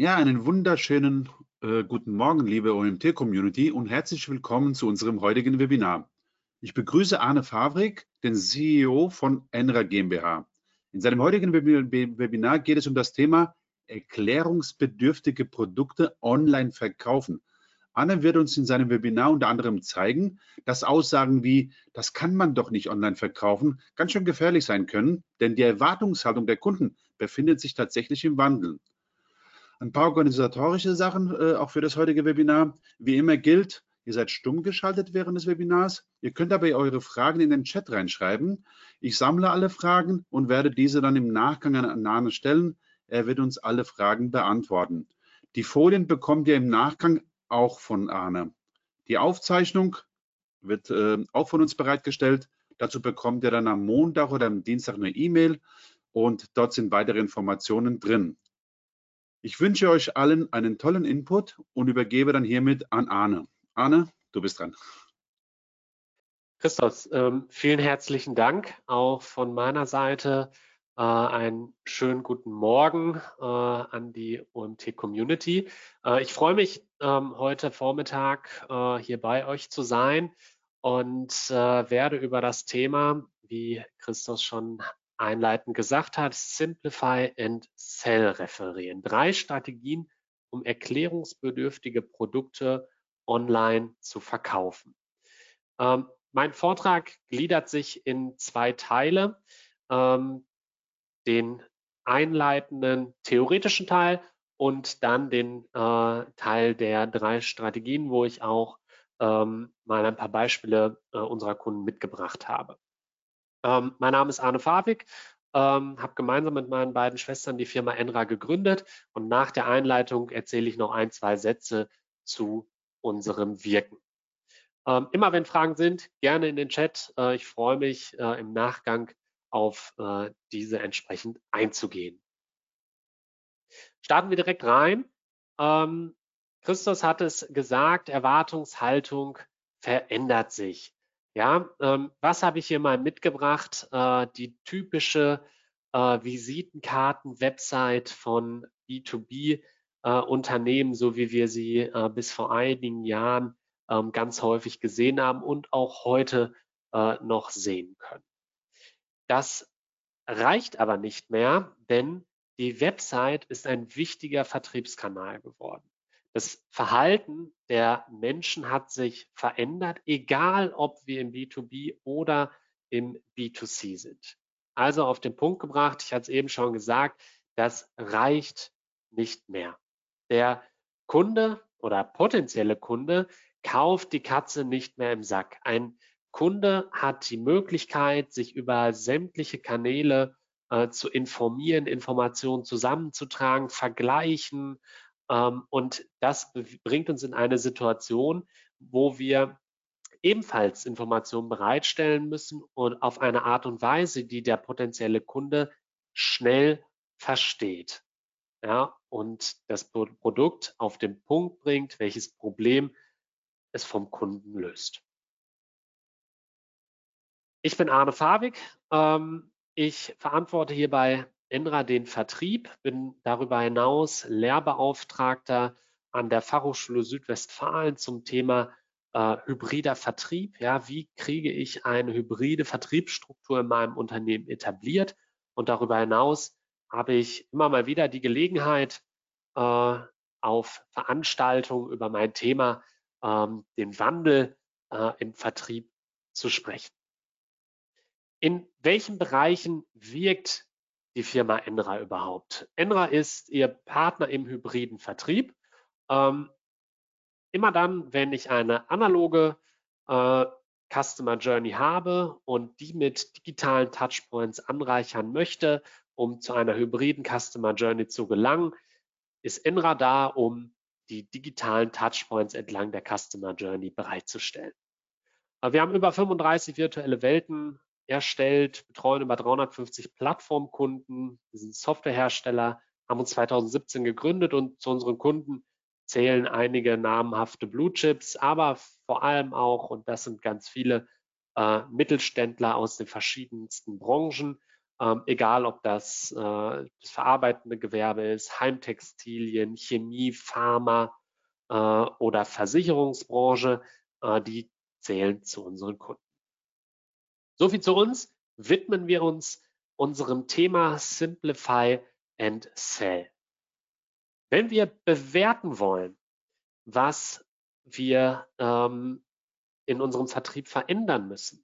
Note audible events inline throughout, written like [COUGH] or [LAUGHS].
Ja, einen wunderschönen äh, guten Morgen, liebe OMT-Community und herzlich willkommen zu unserem heutigen Webinar. Ich begrüße Arne Favrik, den CEO von Enra GmbH. In seinem heutigen Webinar geht es um das Thema erklärungsbedürftige Produkte online verkaufen. Arne wird uns in seinem Webinar unter anderem zeigen, dass Aussagen wie, das kann man doch nicht online verkaufen, ganz schön gefährlich sein können, denn die Erwartungshaltung der Kunden befindet sich tatsächlich im Wandel. Ein paar organisatorische Sachen äh, auch für das heutige Webinar. Wie immer gilt, ihr seid stumm geschaltet während des Webinars. Ihr könnt aber eure Fragen in den Chat reinschreiben. Ich sammle alle Fragen und werde diese dann im Nachgang an Arne stellen. Er wird uns alle Fragen beantworten. Die Folien bekommt ihr im Nachgang auch von Arne. Die Aufzeichnung wird äh, auch von uns bereitgestellt. Dazu bekommt ihr dann am Montag oder am Dienstag eine E-Mail und dort sind weitere Informationen drin. Ich wünsche euch allen einen tollen Input und übergebe dann hiermit an Arne. Arne, du bist dran. Christos, ähm, vielen herzlichen Dank auch von meiner Seite. Äh, einen schönen guten Morgen äh, an die OMT-Community. Äh, ich freue mich, ähm, heute Vormittag äh, hier bei euch zu sein und äh, werde über das Thema, wie Christos schon einleitend gesagt hat, Simplify and Sell referieren. Drei Strategien, um erklärungsbedürftige Produkte online zu verkaufen. Ähm, mein Vortrag gliedert sich in zwei Teile. Ähm, den einleitenden theoretischen Teil und dann den äh, Teil der drei Strategien, wo ich auch ähm, mal ein paar Beispiele äh, unserer Kunden mitgebracht habe. Ähm, mein Name ist Arne Favik, ähm, habe gemeinsam mit meinen beiden Schwestern die Firma Enra gegründet und nach der Einleitung erzähle ich noch ein, zwei Sätze zu unserem Wirken. Ähm, immer wenn Fragen sind, gerne in den Chat. Äh, ich freue mich äh, im Nachgang auf äh, diese entsprechend einzugehen. Starten wir direkt rein. Ähm, Christus hat es gesagt, Erwartungshaltung verändert sich. Ja, ähm, was habe ich hier mal mitgebracht? Äh, die typische äh, Visitenkarten-Website von B2B-Unternehmen, äh, so wie wir sie äh, bis vor einigen Jahren ähm, ganz häufig gesehen haben und auch heute äh, noch sehen können. Das reicht aber nicht mehr, denn die Website ist ein wichtiger Vertriebskanal geworden. Das Verhalten der Menschen hat sich verändert, egal ob wir im B2B oder im B2C sind. Also auf den Punkt gebracht, ich hatte es eben schon gesagt, das reicht nicht mehr. Der Kunde oder potenzielle Kunde kauft die Katze nicht mehr im Sack. Ein Kunde hat die Möglichkeit, sich über sämtliche Kanäle äh, zu informieren, Informationen zusammenzutragen, vergleichen, und das bringt uns in eine Situation, wo wir ebenfalls Informationen bereitstellen müssen und auf eine Art und Weise, die der potenzielle Kunde schnell versteht. Ja, und das Produkt auf den Punkt bringt, welches Problem es vom Kunden löst. Ich bin Arne Fabig. Ähm, ich verantworte hierbei Enra den Vertrieb, bin darüber hinaus Lehrbeauftragter an der Fachhochschule Südwestfalen zum Thema äh, hybrider Vertrieb. Ja, wie kriege ich eine hybride Vertriebsstruktur in meinem Unternehmen etabliert? Und darüber hinaus habe ich immer mal wieder die Gelegenheit, äh, auf Veranstaltungen über mein Thema, ähm, den Wandel äh, im Vertrieb zu sprechen. In welchen Bereichen wirkt die Firma Enra überhaupt? Enra ist Ihr Partner im hybriden Vertrieb. Ähm, immer dann, wenn ich eine analoge äh, Customer Journey habe und die mit digitalen Touchpoints anreichern möchte, um zu einer hybriden Customer Journey zu gelangen, ist Enra da, um die digitalen Touchpoints entlang der Customer Journey bereitzustellen. Äh, wir haben über 35 virtuelle Welten erstellt, betreuen über 350 Plattformkunden. Wir sind Softwarehersteller, haben uns 2017 gegründet und zu unseren Kunden zählen einige namhafte Blue Chips, aber vor allem auch, und das sind ganz viele äh, Mittelständler aus den verschiedensten Branchen, ähm, egal ob das äh, das verarbeitende Gewerbe ist, Heimtextilien, Chemie, Pharma äh, oder Versicherungsbranche, äh, die zählen zu unseren Kunden. So viel zu uns. Widmen wir uns unserem Thema Simplify and Sell. Wenn wir bewerten wollen, was wir ähm, in unserem Vertrieb verändern müssen,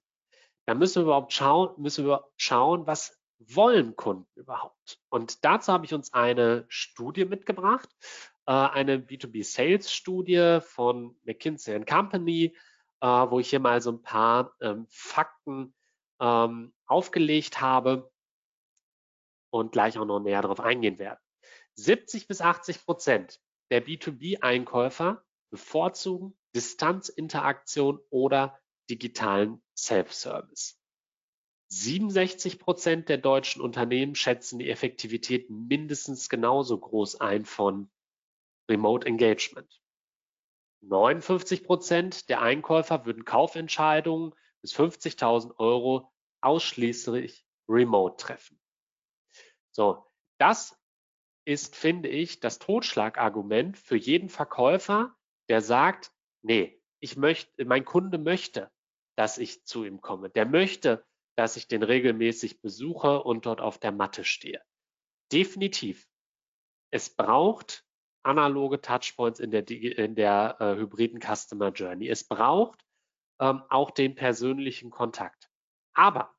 dann müssen wir überhaupt schauen, müssen wir schauen, was wollen Kunden überhaupt? Und dazu habe ich uns eine Studie mitgebracht, äh, eine B2B Sales Studie von McKinsey Company, äh, wo ich hier mal so ein paar ähm, Fakten ähm, aufgelegt habe und gleich auch noch näher darauf eingehen werde. 70 bis 80 Prozent der B2B-Einkäufer bevorzugen Distanzinteraktion oder digitalen Self-Service. 67 Prozent der deutschen Unternehmen schätzen die Effektivität mindestens genauso groß ein von Remote Engagement. 59 Prozent der Einkäufer würden Kaufentscheidungen bis 50.000 Euro ausschließlich remote treffen. So, das ist, finde ich, das Totschlagargument für jeden Verkäufer, der sagt, nee, ich möchte, mein Kunde möchte, dass ich zu ihm komme. Der möchte, dass ich den regelmäßig besuche und dort auf der Matte stehe. Definitiv. Es braucht analoge Touchpoints in der, in der äh, hybriden Customer Journey. Es braucht ähm, auch den persönlichen Kontakt. Aber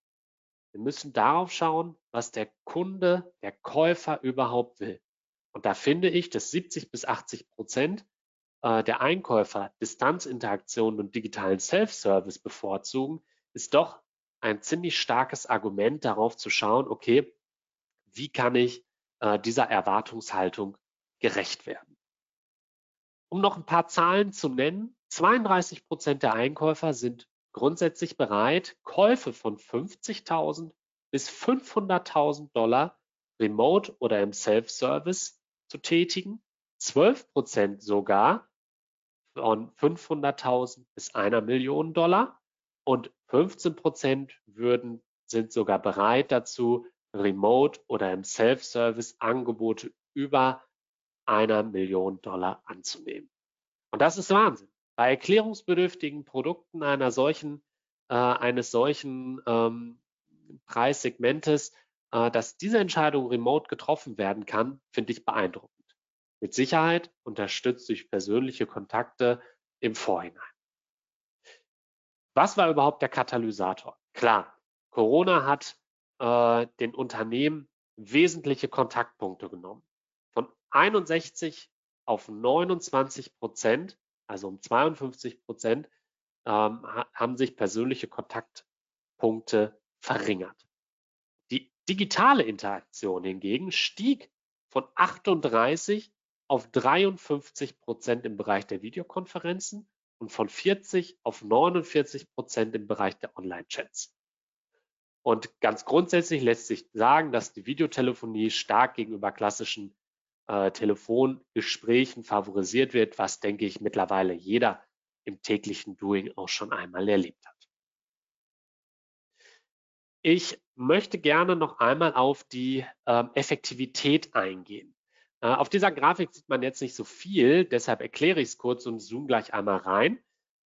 wir müssen darauf schauen, was der Kunde, der Käufer überhaupt will. Und da finde ich, dass 70 bis 80 Prozent äh, der Einkäufer Distanzinteraktionen und digitalen Self-Service bevorzugen, ist doch ein ziemlich starkes Argument darauf zu schauen, okay, wie kann ich äh, dieser Erwartungshaltung gerecht werden? Um noch ein paar Zahlen zu nennen, 32 Prozent der Einkäufer sind grundsätzlich bereit, Käufe von 50.000 bis 500.000 Dollar remote oder im Self-Service zu tätigen. 12 Prozent sogar von 500.000 bis einer Million Dollar und 15 Prozent würden, sind sogar bereit dazu, remote oder im Self-Service Angebote über einer Million Dollar anzunehmen. Und das ist Wahnsinn. Bei erklärungsbedürftigen Produkten einer solchen, äh, eines solchen ähm, Preissegmentes, äh, dass diese Entscheidung remote getroffen werden kann, finde ich beeindruckend. Mit Sicherheit unterstützt durch persönliche Kontakte im Vorhinein. Was war überhaupt der Katalysator? Klar, Corona hat äh, den Unternehmen wesentliche Kontaktpunkte genommen. Von 61 auf 29 Prozent, also um 52 Prozent, ähm, haben sich persönliche Kontaktpunkte verringert. Die digitale Interaktion hingegen stieg von 38 auf 53 Prozent im Bereich der Videokonferenzen und von 40 auf 49 Prozent im Bereich der Online-Chats. Und ganz grundsätzlich lässt sich sagen, dass die Videotelefonie stark gegenüber klassischen äh, Telefongesprächen favorisiert wird, was, denke ich, mittlerweile jeder im täglichen Doing auch schon einmal erlebt hat. Ich möchte gerne noch einmal auf die äh, Effektivität eingehen. Äh, auf dieser Grafik sieht man jetzt nicht so viel, deshalb erkläre ich es kurz und zoome gleich einmal rein.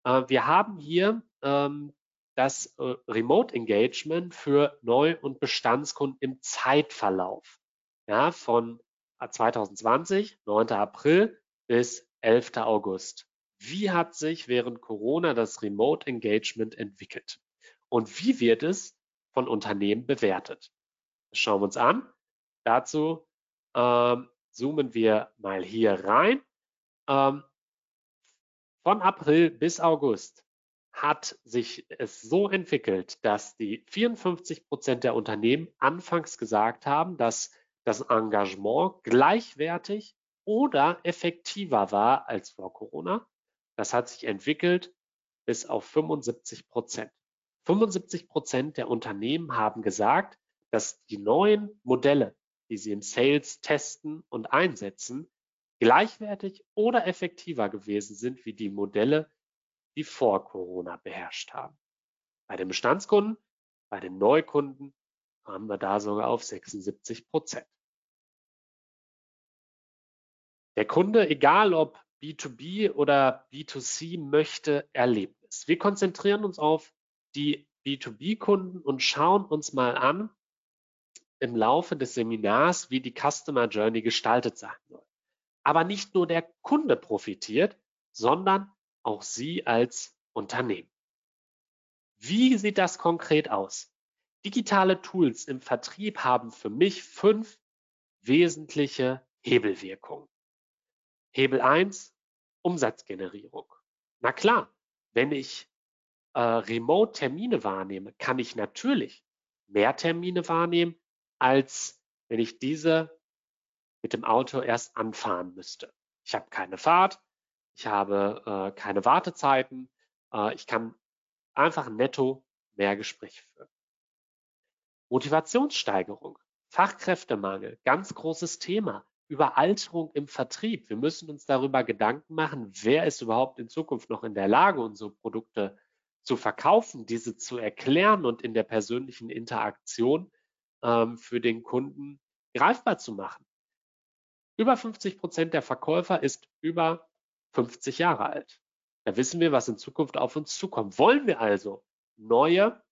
Äh, wir haben hier ähm, das äh, Remote Engagement für Neu- und Bestandskunden im Zeitverlauf. Ja, von 2020, 9. April bis 11. August. Wie hat sich während Corona das Remote Engagement entwickelt? Und wie wird es von Unternehmen bewertet? Das schauen wir uns an. Dazu ähm, zoomen wir mal hier rein. Ähm, von April bis August hat sich es so entwickelt, dass die 54 Prozent der Unternehmen anfangs gesagt haben, dass das Engagement gleichwertig oder effektiver war als vor Corona. Das hat sich entwickelt bis auf 75 Prozent. 75 Prozent der Unternehmen haben gesagt, dass die neuen Modelle, die sie im Sales testen und einsetzen, gleichwertig oder effektiver gewesen sind wie die Modelle, die vor Corona beherrscht haben. Bei den Bestandskunden, bei den Neukunden Haben wir da sogar auf 76 Prozent. Der Kunde, egal ob B2B oder B2C, möchte Erlebnis. Wir konzentrieren uns auf die B2B-Kunden und schauen uns mal an im Laufe des Seminars, wie die Customer Journey gestaltet sein soll. Aber nicht nur der Kunde profitiert, sondern auch Sie als Unternehmen. Wie sieht das konkret aus? Digitale Tools im Vertrieb haben für mich fünf wesentliche Hebelwirkungen. Hebel 1, Umsatzgenerierung. Na klar, wenn ich äh, Remote-Termine wahrnehme, kann ich natürlich mehr Termine wahrnehmen, als wenn ich diese mit dem Auto erst anfahren müsste. Ich habe keine Fahrt, ich habe äh, keine Wartezeiten, äh, ich kann einfach netto mehr Gespräche führen. Motivationssteigerung, Fachkräftemangel, ganz großes Thema. Überalterung im Vertrieb. Wir müssen uns darüber Gedanken machen, wer ist überhaupt in Zukunft noch in der Lage, unsere Produkte zu verkaufen, diese zu erklären und in der persönlichen Interaktion ähm, für den Kunden greifbar zu machen. Über 50 Prozent der Verkäufer ist über 50 Jahre alt. Da wissen wir, was in Zukunft auf uns zukommt. Wollen wir also neue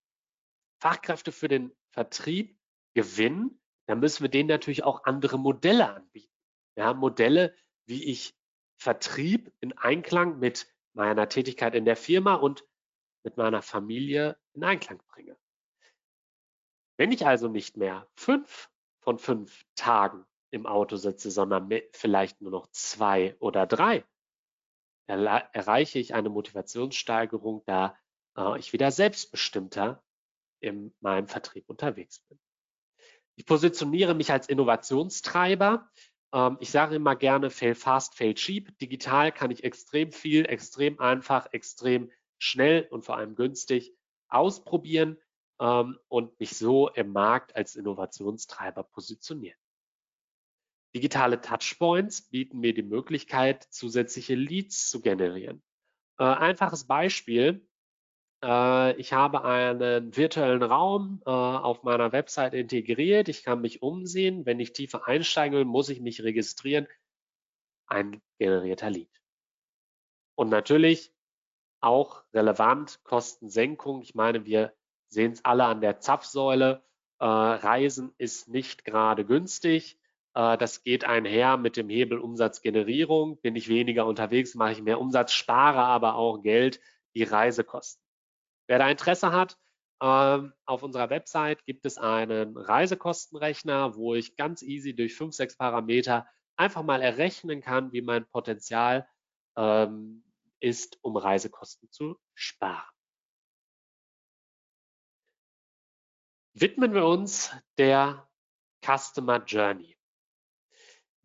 Fachkräfte für den Vertrieb gewinnen, dann müssen wir denen natürlich auch andere Modelle anbieten. Ja, Modelle, wie ich Vertrieb in Einklang mit meiner Tätigkeit in der Firma und mit meiner Familie in Einklang bringe. Wenn ich also nicht mehr fünf von fünf Tagen im Auto sitze, sondern vielleicht nur noch zwei oder drei, erreiche ich eine Motivationssteigerung, da äh, ich wieder selbstbestimmter in meinem Vertrieb unterwegs bin. Ich positioniere mich als Innovationstreiber. Ähm, ich sage immer gerne, fail fast, fail cheap. Digital kann ich extrem viel, extrem einfach, extrem schnell und vor allem günstig ausprobieren ähm, und mich so im Markt als Innovationstreiber positionieren. Digitale Touchpoints bieten mir die Möglichkeit, zusätzliche Leads zu generieren. Äh, einfaches Beispiel. Äh, ich habe einen virtuellen Raum äh, auf meiner Website integriert. Ich kann mich umsehen. Wenn ich tiefer einsteigen will, muss ich mich registrieren. Ein generierter Lead. Und natürlich auch relevant Kostensenkung. Ich meine, wir sehen es alle an der Zapfsäule. Äh, Reisen ist nicht gerade günstig. Das geht einher mit dem Hebel Umsatzgenerierung. Bin ich weniger unterwegs, mache ich mehr Umsatz, spare aber auch Geld, die Reisekosten. Wer da Interesse hat, ähm, auf unserer Website gibt es einen Reisekostenrechner, wo ich ganz easy durch fünf, sechs Parameter einfach mal errechnen kann, wie mein Potenzial ähm, ist, um Reisekosten zu sparen. Widmen wir uns der Customer Journey.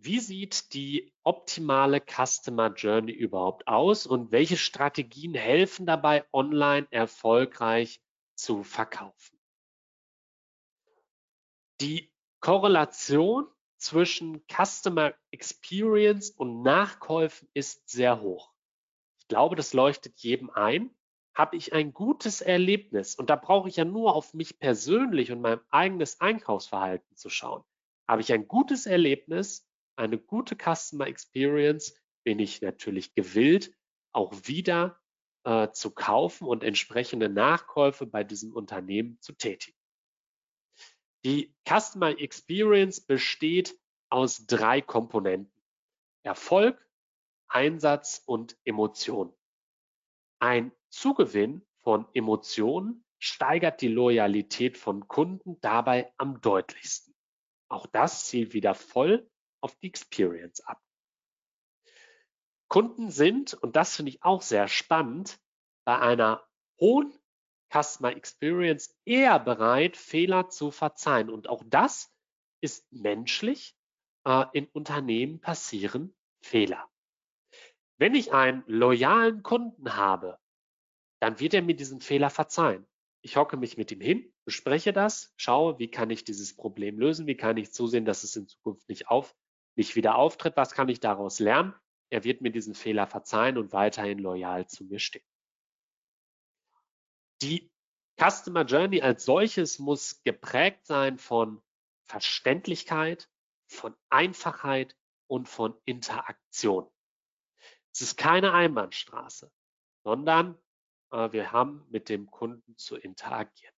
Wie sieht die optimale Customer Journey überhaupt aus und welche Strategien helfen dabei, online erfolgreich zu verkaufen? Die Korrelation zwischen Customer Experience und Nachkäufen ist sehr hoch. Ich glaube, das leuchtet jedem ein. Habe ich ein gutes Erlebnis und da brauche ich ja nur auf mich persönlich und mein eigenes Einkaufsverhalten zu schauen. Habe ich ein gutes Erlebnis, eine gute Customer Experience bin ich natürlich gewillt, auch wieder äh, zu kaufen und entsprechende Nachkäufe bei diesem Unternehmen zu tätigen. Die Customer Experience besteht aus drei Komponenten. Erfolg, Einsatz und Emotion. Ein Zugewinn von Emotionen steigert die Loyalität von Kunden dabei am deutlichsten. Auch das zielt wieder voll auf die Experience ab. Kunden sind, und das finde ich auch sehr spannend, bei einer hohen Customer Experience eher bereit, Fehler zu verzeihen. Und auch das ist menschlich. Äh, in Unternehmen passieren Fehler. Wenn ich einen loyalen Kunden habe, dann wird er mir diesen Fehler verzeihen. Ich hocke mich mit ihm hin, bespreche das, schaue, wie kann ich dieses Problem lösen, wie kann ich zusehen, dass es in Zukunft nicht auf, nicht wieder auftritt, was kann ich daraus lernen? Er wird mir diesen Fehler verzeihen und weiterhin loyal zu mir stehen. Die Customer Journey als solches muss geprägt sein von Verständlichkeit, von Einfachheit und von Interaktion. Es ist keine Einbahnstraße, sondern äh, wir haben mit dem Kunden zu interagieren.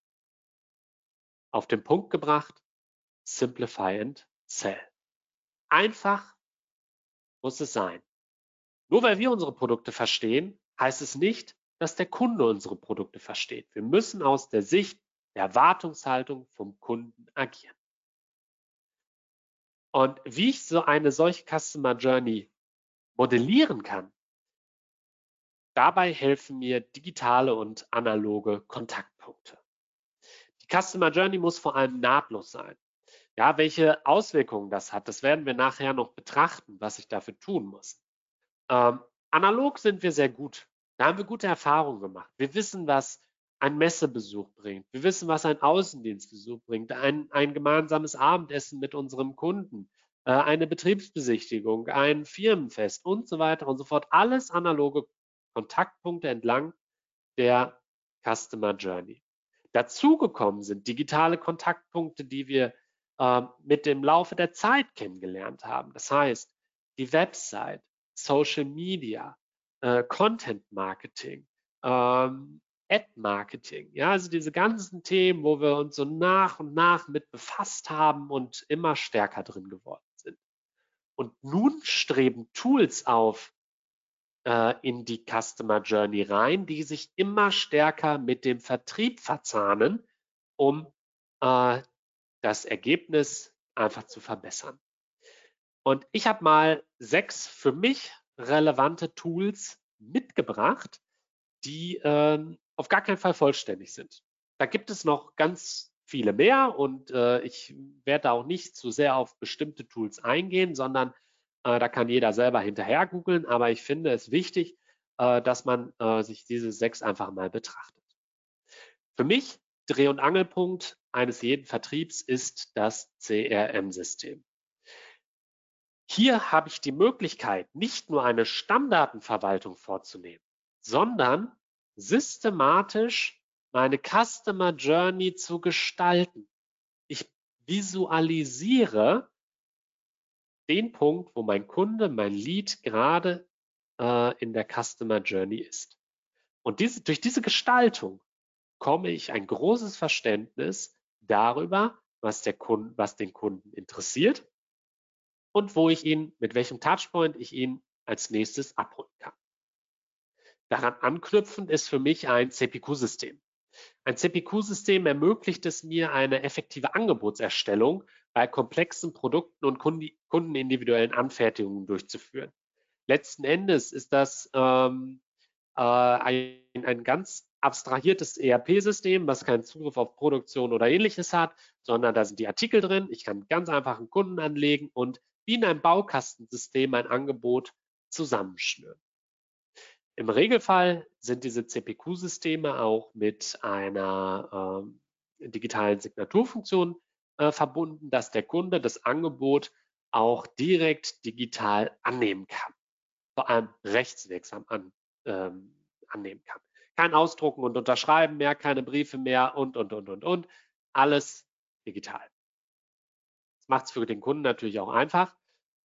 Auf den Punkt gebracht, simplify and sell. Einfach muss es sein. Nur weil wir unsere Produkte verstehen, heißt es nicht, dass der Kunde unsere Produkte versteht. Wir müssen aus der Sicht der Erwartungshaltung vom Kunden agieren. Und wie ich so eine solche Customer Journey modellieren kann, dabei helfen mir digitale und analoge Kontaktpunkte. Die Customer Journey muss vor allem nahtlos sein. Ja, welche Auswirkungen das hat, das werden wir nachher noch betrachten, was ich dafür tun muss. Ähm, analog sind wir sehr gut. Da haben wir gute Erfahrungen gemacht. Wir wissen, was ein Messebesuch bringt. Wir wissen, was ein Außendienstbesuch bringt. Ein, ein gemeinsames Abendessen mit unserem Kunden, äh, eine Betriebsbesichtigung, ein Firmenfest und so weiter und so fort. Alles analoge Kontaktpunkte entlang der Customer Journey. Dazugekommen sind digitale Kontaktpunkte, die wir äh, mit dem Laufe der Zeit kennengelernt haben. Das heißt, die Website, Social Media, äh, Content Marketing, ähm, Ad Marketing, ja, also diese ganzen Themen, wo wir uns so nach und nach mit befasst haben und immer stärker drin geworden sind. Und nun streben Tools auf äh, in die Customer Journey rein, die sich immer stärker mit dem Vertrieb verzahnen, um äh, das Ergebnis einfach zu verbessern. Und ich habe mal sechs für mich relevante Tools mitgebracht, die äh, auf gar keinen Fall vollständig sind. Da gibt es noch ganz viele mehr und äh, ich werde auch nicht zu sehr auf bestimmte Tools eingehen, sondern äh, da kann jeder selber hinterher googeln. Aber ich finde es wichtig, äh, dass man äh, sich diese sechs einfach mal betrachtet. Für mich Dreh- und Angelpunkt eines jeden Vertriebs ist das CRM-System. Hier habe ich die Möglichkeit, nicht nur eine Stammdatenverwaltung vorzunehmen, sondern systematisch meine Customer Journey zu gestalten. Ich visualisiere den Punkt, wo mein Kunde, mein Lead gerade äh, in der Customer Journey ist. Und diese, durch diese Gestaltung komme ich ein großes Verständnis darüber, was, der Kunde, was den Kunden interessiert und wo ich ihn, mit welchem Touchpoint ich ihn als nächstes abholen kann. Daran anknüpfend ist für mich ein CPQ-System. Ein CPQ-System ermöglicht es mir, eine effektive Angebotserstellung bei komplexen Produkten und kundenindividuellen Anfertigungen durchzuführen. Letzten Endes ist das ähm, äh, ein, ein ganz abstrahiertes ERP-System, was keinen Zugriff auf Produktion oder ähnliches hat, sondern da sind die Artikel drin. Ich kann ganz einfach einen Kunden anlegen und wie in einem Baukastensystem ein Angebot zusammenschnüren. Im Regelfall sind diese CPQ-Systeme auch mit einer äh, digitalen Signaturfunktion äh, verbunden, dass der Kunde das Angebot auch direkt digital annehmen kann, vor allem rechtswirksam an, ähm, annehmen kann. Kein Ausdrucken und Unterschreiben mehr, keine Briefe mehr und, und, und, und, und. Alles digital. Das macht es für den Kunden natürlich auch einfach,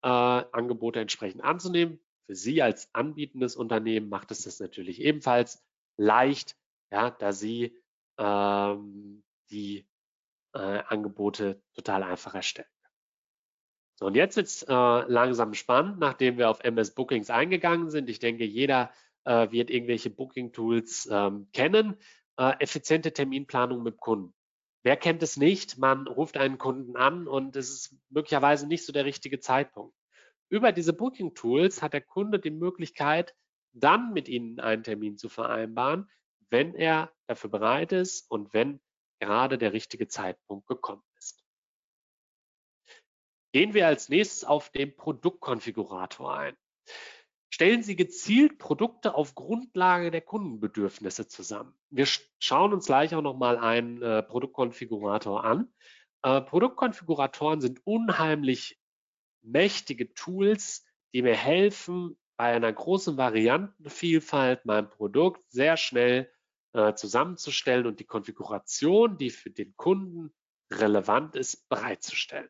äh, Angebote entsprechend anzunehmen. Für Sie als anbietendes Unternehmen macht es das natürlich ebenfalls leicht, ja, da Sie ähm, die äh, Angebote total einfach erstellen. So, und jetzt wird es äh, langsam spannend, nachdem wir auf MS Bookings eingegangen sind. Ich denke, jeder äh, wird irgendwelche Booking-Tools ähm, kennen. Äh, effiziente Terminplanung mit Kunden. Wer kennt es nicht? Man ruft einen Kunden an und es ist möglicherweise nicht so der richtige Zeitpunkt. Über diese Booking Tools hat der Kunde die Möglichkeit, dann mit Ihnen einen Termin zu vereinbaren, wenn er dafür bereit ist und wenn gerade der richtige Zeitpunkt gekommen ist. Gehen wir als nächstes auf den Produktkonfigurator ein. Stellen Sie gezielt Produkte auf Grundlage der Kundenbedürfnisse zusammen. Wir schauen uns gleich auch nochmal einen äh, Produktkonfigurator an. Äh, Produktkonfiguratoren sind unheimlich mächtige Tools, die mir helfen, bei einer großen Variantenvielfalt mein Produkt sehr schnell äh, zusammenzustellen und die Konfiguration, die für den Kunden relevant ist, bereitzustellen.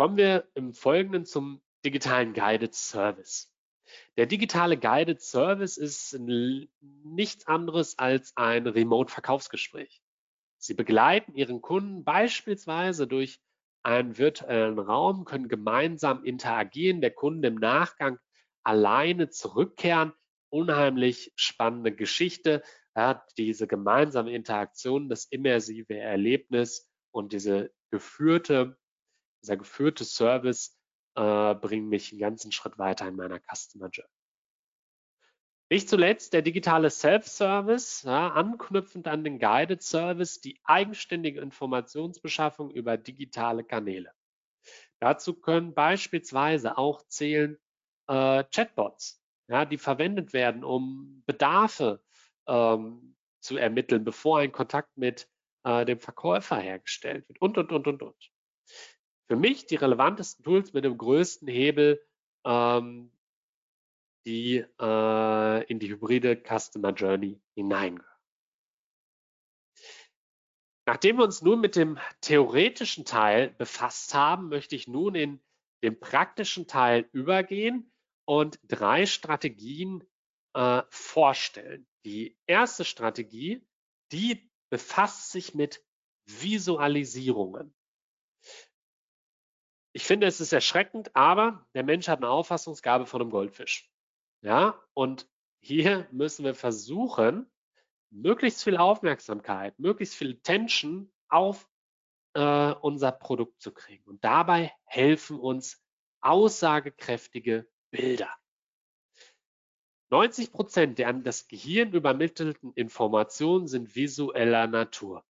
Kommen wir im Folgenden zum digitalen Guided Service. Der digitale Guided Service ist nichts anderes als ein Remote-Verkaufsgespräch. Sie begleiten Ihren Kunden beispielsweise durch einen virtuellen Raum, können gemeinsam interagieren, der Kunde im Nachgang alleine zurückkehren. Unheimlich spannende Geschichte. Ja, diese gemeinsame Interaktion, das immersive Erlebnis und diese geführte dieser geführte Service äh, bringt mich einen ganzen Schritt weiter in meiner Customer Journey. Nicht zuletzt der digitale Self-Service, ja, anknüpfend an den Guided Service, die eigenständige Informationsbeschaffung über digitale Kanäle. Dazu können beispielsweise auch zählen äh, Chatbots, ja, die verwendet werden, um Bedarfe ähm, zu ermitteln, bevor ein Kontakt mit äh, dem Verkäufer hergestellt wird und, und, und, und, und für mich die relevantesten Tools mit dem größten Hebel, ähm, die äh, in die hybride Customer Journey hineingehören. Nachdem wir uns nun mit dem theoretischen Teil befasst haben, möchte ich nun in den praktischen Teil übergehen und drei Strategien äh, vorstellen. Die erste Strategie, die befasst sich mit Visualisierungen. Ich finde, es ist erschreckend, aber der Mensch hat eine Auffassungsgabe von einem Goldfisch. Ja, und hier müssen wir versuchen, möglichst viel Aufmerksamkeit, möglichst viel Tension auf äh, unser Produkt zu kriegen. Und dabei helfen uns aussagekräftige Bilder. 90 Prozent der an das Gehirn übermittelten Informationen sind visueller Natur.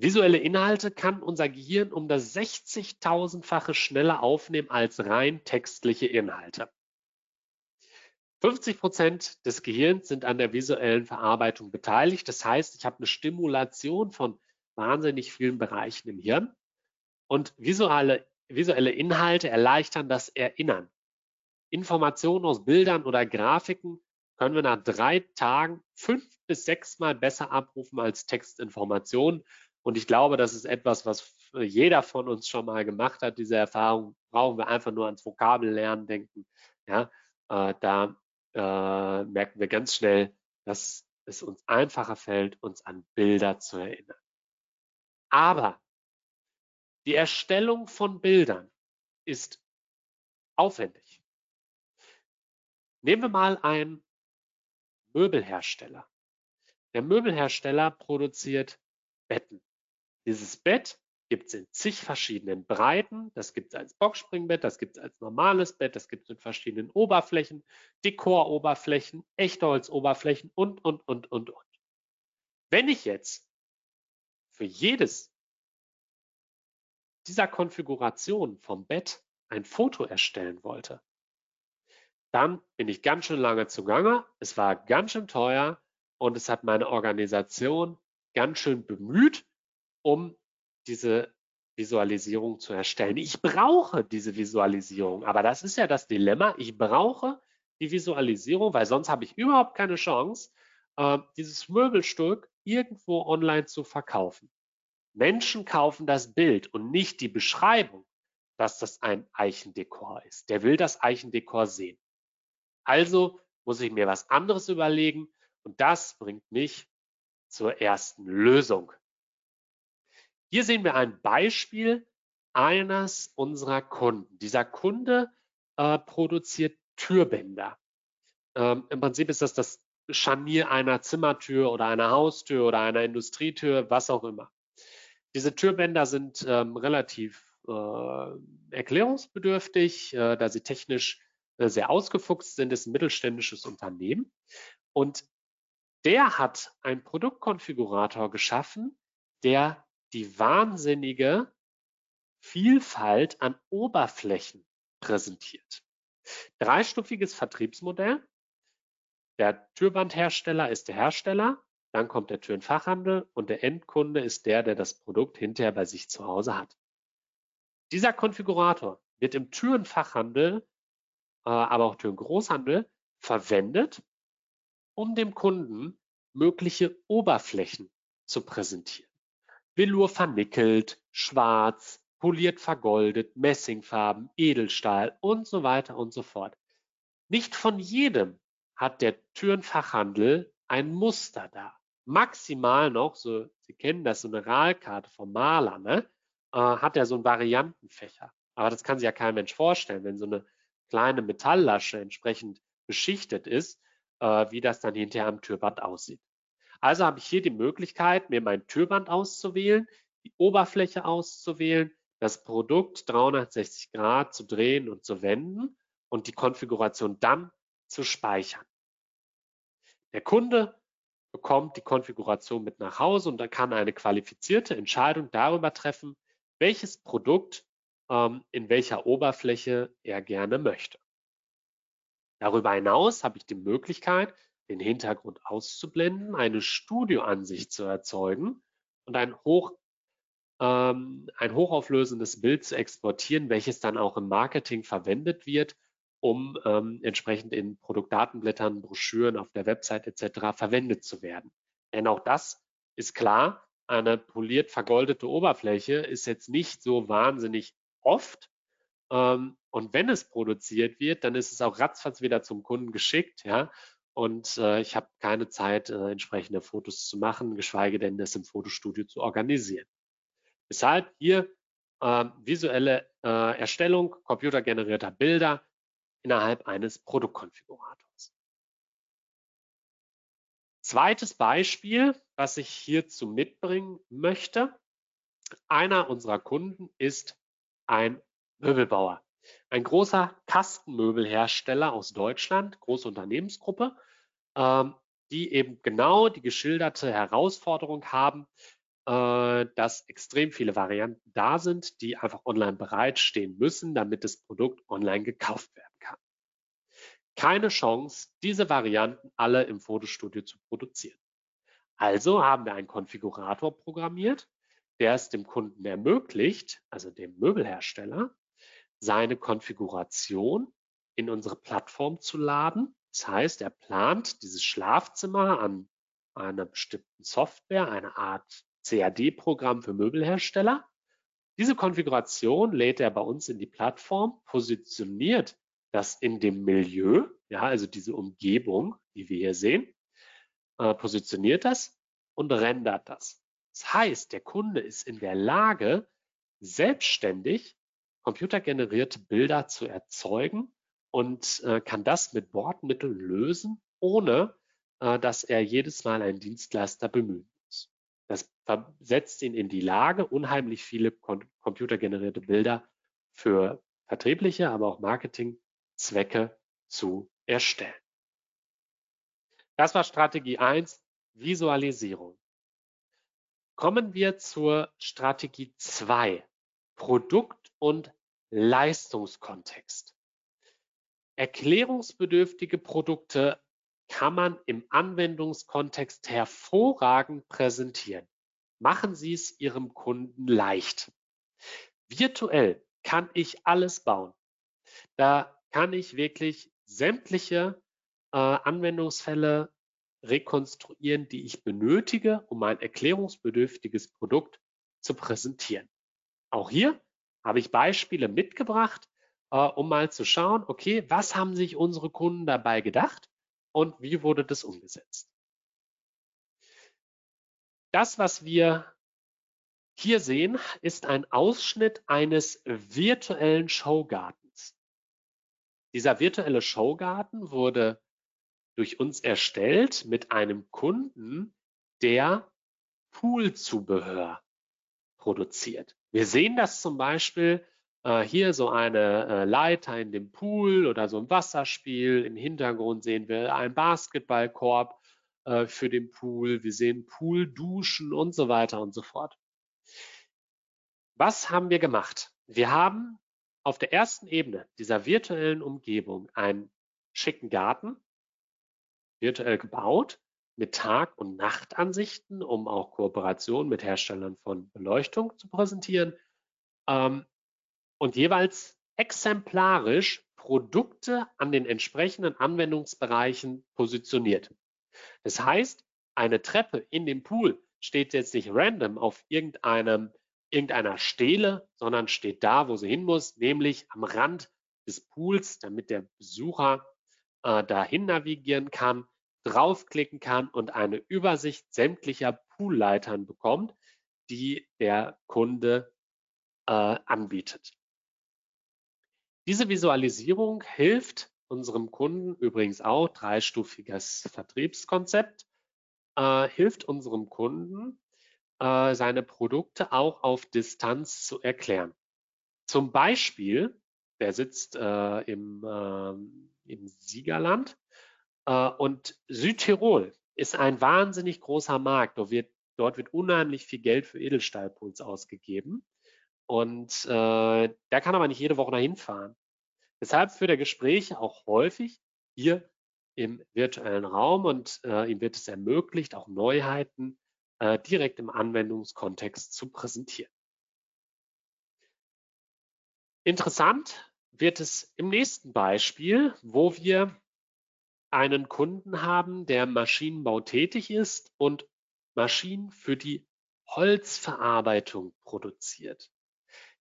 Visuelle Inhalte kann unser Gehirn um das 60.000-fache schneller aufnehmen als rein textliche Inhalte. 50 Prozent des Gehirns sind an der visuellen Verarbeitung beteiligt. Das heißt, ich habe eine Stimulation von wahnsinnig vielen Bereichen im Hirn. Und visuelle, visuelle Inhalte erleichtern das Erinnern. Informationen aus Bildern oder Grafiken können wir nach drei Tagen fünf bis sechs Mal besser abrufen als Textinformationen. Und ich glaube, das ist etwas, was jeder von uns schon mal gemacht hat. Diese Erfahrung brauchen wir einfach nur ans Vokabellernen denken. Ja, äh, da äh, merken wir ganz schnell, dass es uns einfacher fällt, uns an Bilder zu erinnern. Aber die Erstellung von Bildern ist aufwendig. Nehmen wir mal einen Möbelhersteller. Der Möbelhersteller produziert. Dieses Bett gibt es in zig verschiedenen Breiten. Das gibt es als Boxspringbett, das gibt es als normales Bett, das gibt es mit verschiedenen Oberflächen, Dekoroberflächen, Echtholzoberflächen und, und, und, und, und. Wenn ich jetzt für jedes dieser Konfiguration vom Bett ein Foto erstellen wollte, dann bin ich ganz schön lange zugange. Es war ganz schön teuer und es hat meine Organisation ganz schön bemüht um diese Visualisierung zu erstellen. Ich brauche diese Visualisierung, aber das ist ja das Dilemma. Ich brauche die Visualisierung, weil sonst habe ich überhaupt keine Chance, äh, dieses Möbelstück irgendwo online zu verkaufen. Menschen kaufen das Bild und nicht die Beschreibung, dass das ein Eichendekor ist. Der will das Eichendekor sehen. Also muss ich mir was anderes überlegen und das bringt mich zur ersten Lösung. Hier sehen wir ein Beispiel eines unserer Kunden. Dieser Kunde äh, produziert Türbänder. Ähm, Im Prinzip ist das das Scharnier einer Zimmertür oder einer Haustür oder einer Industrietür, was auch immer. Diese Türbänder sind ähm, relativ äh, erklärungsbedürftig, äh, da sie technisch äh, sehr ausgefuchst sind, ist ein mittelständisches Unternehmen. Und der hat einen Produktkonfigurator geschaffen, der die wahnsinnige Vielfalt an Oberflächen präsentiert. Dreistufiges Vertriebsmodell. Der Türbandhersteller ist der Hersteller, dann kommt der Türenfachhandel und der Endkunde ist der, der das Produkt hinterher bei sich zu Hause hat. Dieser Konfigurator wird im Türenfachhandel, äh, aber auch Türengroßhandel verwendet, um dem Kunden mögliche Oberflächen zu präsentieren. Velour vernickelt, schwarz, poliert vergoldet, Messingfarben, Edelstahl und so weiter und so fort. Nicht von jedem hat der Türenfachhandel ein Muster da. Maximal noch, so Sie kennen das, so eine Rahlkarte vom Maler, ne? äh, hat er so einen Variantenfächer. Aber das kann sich ja kein Mensch vorstellen, wenn so eine kleine Metalllasche entsprechend beschichtet ist, äh, wie das dann hinterher am Türband aussieht. Also habe ich hier die Möglichkeit, mir mein Türband auszuwählen, die Oberfläche auszuwählen, das Produkt 360 Grad zu drehen und zu wenden und die Konfiguration dann zu speichern. Der Kunde bekommt die Konfiguration mit nach Hause und er kann eine qualifizierte Entscheidung darüber treffen, welches Produkt ähm, in welcher Oberfläche er gerne möchte. Darüber hinaus habe ich die Möglichkeit, den Hintergrund auszublenden, eine Studioansicht zu erzeugen und ein, hoch, ähm, ein hochauflösendes Bild zu exportieren, welches dann auch im Marketing verwendet wird, um ähm, entsprechend in Produktdatenblättern, Broschüren auf der Website etc. verwendet zu werden. Denn auch das ist klar, eine poliert vergoldete Oberfläche ist jetzt nicht so wahnsinnig oft. Ähm, und wenn es produziert wird, dann ist es auch ratzfatz wieder zum Kunden geschickt, ja. Und äh, ich habe keine Zeit, äh, entsprechende Fotos zu machen, geschweige denn das im Fotostudio zu organisieren. Deshalb hier äh, visuelle Erstellung computergenerierter Bilder innerhalb eines Produktkonfigurators. Zweites Beispiel, was ich hierzu mitbringen möchte. Einer unserer Kunden ist ein Möbelbauer. Ein großer Kastenmöbelhersteller aus Deutschland, große Unternehmensgruppe, ähm, die eben genau die geschilderte Herausforderung haben, äh, dass extrem viele Varianten da sind, die einfach online bereitstehen müssen, damit das Produkt online gekauft werden kann. Keine Chance, diese Varianten alle im Fotostudio zu produzieren. Also haben wir einen Konfigurator programmiert, der es dem Kunden ermöglicht, also dem Möbelhersteller, seine Konfiguration in unsere Plattform zu laden. Das heißt, er plant dieses Schlafzimmer an einer bestimmten Software, eine Art CAD-Programm für Möbelhersteller. Diese Konfiguration lädt er bei uns in die Plattform, positioniert das in dem Milieu, ja, also diese Umgebung, die wir hier sehen, äh, positioniert das und rendert das. Das heißt, der Kunde ist in der Lage, selbstständig computergenerierte Bilder zu erzeugen und äh, kann das mit Bordmitteln lösen, ohne äh, dass er jedes Mal einen Dienstleister bemühen muss. Das versetzt ihn in die Lage, unheimlich viele computergenerierte Bilder für vertriebliche, aber auch Marketingzwecke zu erstellen. Das war Strategie 1, Visualisierung. Kommen wir zur Strategie 2, Produkt- und Leistungskontext. Erklärungsbedürftige Produkte kann man im Anwendungskontext hervorragend präsentieren. Machen Sie es Ihrem Kunden leicht. Virtuell kann ich alles bauen. Da kann ich wirklich sämtliche äh, Anwendungsfälle rekonstruieren, die ich benötige, um ein erklärungsbedürftiges Produkt zu präsentieren. Auch hier habe ich Beispiele mitgebracht, äh, um mal zu schauen, okay, was haben sich unsere Kunden dabei gedacht und wie wurde das umgesetzt. Das, was wir hier sehen, ist ein Ausschnitt eines virtuellen Showgartens. Dieser virtuelle Showgarten wurde durch uns erstellt mit einem Kunden, der Poolzubehör produziert. Wir sehen das zum Beispiel Äh, hier so eine äh, Leiter in dem Pool oder so ein Wasserspiel. Im Hintergrund sehen wir einen Basketballkorb äh, für den Pool. Wir sehen Poolduschen und so weiter und so fort. Was haben wir gemacht? Wir haben auf der ersten Ebene dieser virtuellen Umgebung einen schicken Garten virtuell gebaut mit Tag- und Nachtansichten, um auch Kooperationen mit Herstellern von Beleuchtung zu präsentieren ähm, und jeweils exemplarisch Produkte an den entsprechenden Anwendungsbereichen positioniert. Das heißt, eine Treppe in dem Pool steht jetzt nicht random auf irgendeinem, irgendeiner Stele, sondern steht da, wo sie hin muss, nämlich am Rand des Pools, damit der Besucher äh, dahin navigieren kann, draufklicken kann und eine Übersicht sämtlicher Poolleitern bekommt, die der Kunde äh, anbietet. Diese Visualisierung hilft unserem Kunden übrigens auch, dreistufiges Vertriebskonzept, äh, hilft unserem Kunden, äh, seine Produkte auch auf Distanz zu erklären. Zum Beispiel, der sitzt äh, im, ähm, im Siegerland äh, und Südtirol ist ein wahnsinnig großer Markt. Dort wird, dort wird unheimlich viel Geld für Edelstahlpools ausgegeben. Und äh, der kann aber nicht jede Woche dahin fahren. Deshalb führt er Gespräche auch häufig hier im virtuellen Raum und äh, ihm wird es ermöglicht, auch Neuheiten äh, direkt im Anwendungskontext zu präsentieren. Interessant wird es im nächsten Beispiel, wo wir einen Kunden haben, der Maschinenbau tätig ist und Maschinen für die Holzverarbeitung produziert.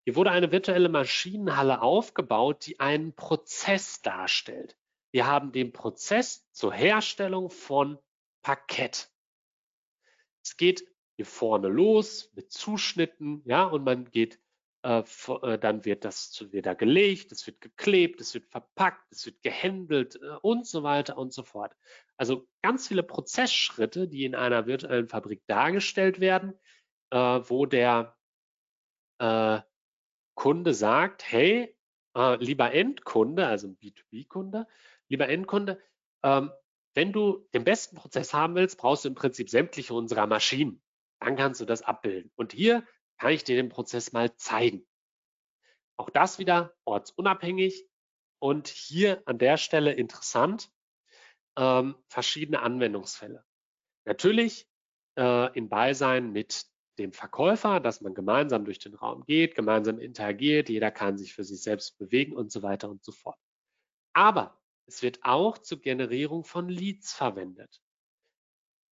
Hier wurde eine virtuelle Maschinenhalle aufgebaut, die einen Prozess darstellt. Wir haben den Prozess zur Herstellung von Parkett. Es geht hier vorne los mit Zuschnitten, ja, und man geht, äh, äh dann wird das wieder gelegt, es wird geklebt, es wird verpackt, es wird gehändelt äh, und so weiter und so fort. Also ganz viele Prozessschritte, die in einer virtuellen Fabrik dargestellt werden, äh, wo der äh, Kunde sagt, hey, äh, lieber Endkunde, also B2B-Kunde, lieber Endkunde, ähm, wenn du den besten Prozess haben willst, brauchst du im Prinzip sämtliche unserer Maschinen. Dann kannst du das abbilden. Und hier kann ich dir den Prozess mal zeigen. Auch das wieder ortsunabhängig und hier an der Stelle interessant, ähm, verschiedene Anwendungsfälle. Natürlich äh, im Beisein mit dem Verkäufer, dass man gemeinsam durch den Raum geht, gemeinsam interagiert, jeder kann sich für sich selbst bewegen und so weiter und so fort. Aber es wird auch zur Generierung von Leads verwendet.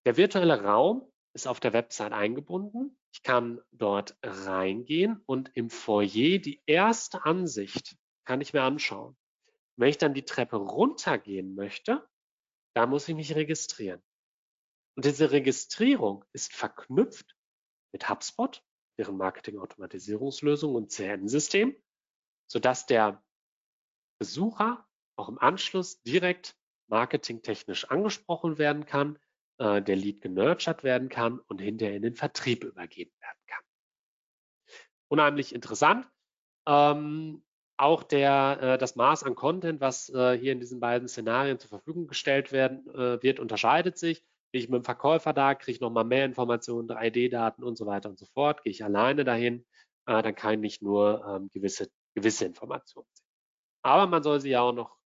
Der virtuelle Raum ist auf der Website eingebunden. Ich kann dort reingehen und im Foyer die erste Ansicht kann ich mir anschauen. Wenn ich dann die Treppe runtergehen möchte, da muss ich mich registrieren. Und diese Registrierung ist verknüpft mit HubSpot, deren Marketing-Automatisierungslösung und CRM-System, sodass der Besucher auch im Anschluss direkt marketingtechnisch angesprochen werden kann, äh, der Lead genurtured werden kann und hinterher in den Vertrieb übergeben werden kann. Unheimlich interessant. Ähm, auch der, äh, das Maß an Content, was äh, hier in diesen beiden Szenarien zur Verfügung gestellt werden äh, wird, unterscheidet sich. Gehe ich mit dem Verkäufer da, kriege ich nochmal mehr Informationen, 3D-Daten und so weiter und so fort. Gehe ich alleine dahin, äh, dann kann ich nur ähm, gewisse, gewisse Informationen sehen. Aber man soll sich ja auch noch